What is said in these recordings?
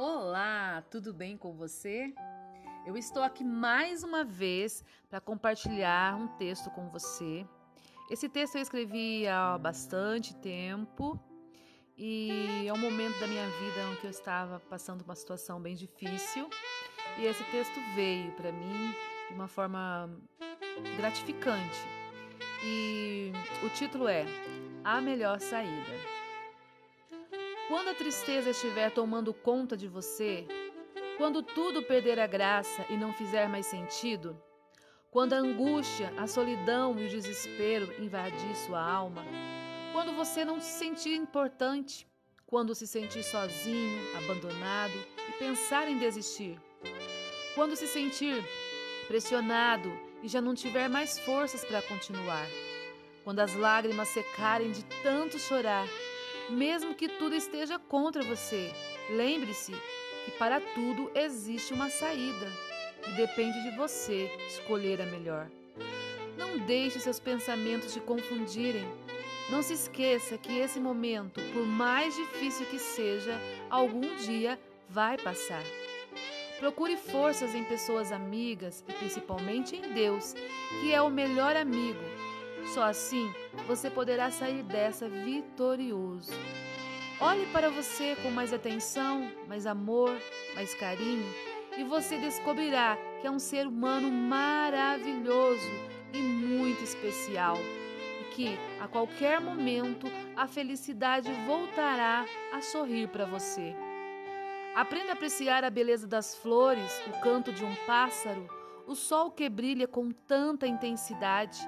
Olá, tudo bem com você? Eu estou aqui mais uma vez para compartilhar um texto com você. Esse texto eu escrevi há bastante tempo e é um momento da minha vida em que eu estava passando uma situação bem difícil e esse texto veio para mim de uma forma gratificante. E o título é A Melhor Saída. Quando a tristeza estiver tomando conta de você, quando tudo perder a graça e não fizer mais sentido, quando a angústia, a solidão e o desespero invadir sua alma, quando você não se sentir importante, quando se sentir sozinho, abandonado e pensar em desistir, quando se sentir pressionado e já não tiver mais forças para continuar, quando as lágrimas secarem de tanto chorar mesmo que tudo esteja contra você. Lembre-se que para tudo existe uma saída e depende de você escolher a melhor. Não deixe seus pensamentos te confundirem. Não se esqueça que esse momento, por mais difícil que seja, algum dia vai passar. Procure forças em pessoas amigas e principalmente em Deus, que é o melhor amigo só assim você poderá sair dessa vitorioso. Olhe para você com mais atenção, mais amor, mais carinho e você descobrirá que é um ser humano maravilhoso e muito especial e que a qualquer momento a felicidade voltará a sorrir para você. Aprenda a apreciar a beleza das flores, o canto de um pássaro, o sol que brilha com tanta intensidade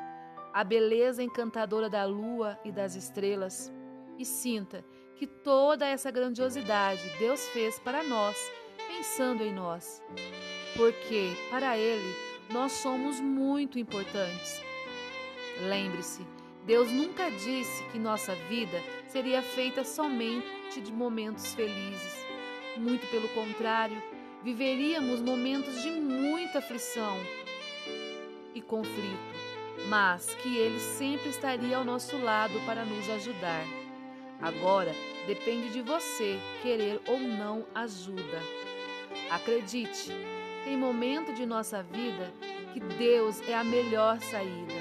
a beleza encantadora da lua e das estrelas, e sinta que toda essa grandiosidade Deus fez para nós, pensando em nós. Porque, para Ele, nós somos muito importantes. Lembre-se, Deus nunca disse que nossa vida seria feita somente de momentos felizes. Muito pelo contrário, viveríamos momentos de muita aflição e conflito mas que Ele sempre estaria ao nosso lado para nos ajudar. Agora depende de você querer ou não ajuda. Acredite, tem momento de nossa vida que Deus é a melhor saída.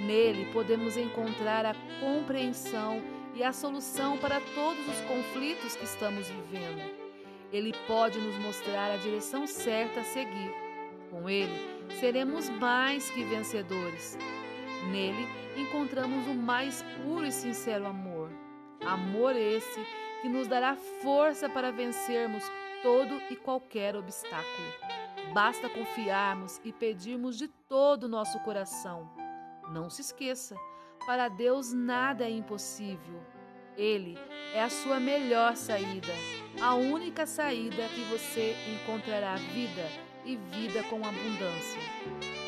Nele podemos encontrar a compreensão e a solução para todos os conflitos que estamos vivendo. Ele pode nos mostrar a direção certa a seguir. Com ele, seremos mais que vencedores. Nele encontramos o mais puro e sincero amor. Amor esse que nos dará força para vencermos todo e qualquer obstáculo. Basta confiarmos e pedirmos de todo o nosso coração. Não se esqueça, para Deus nada é impossível. Ele é a sua melhor saída, a única saída que você encontrará vida e vida com abundância.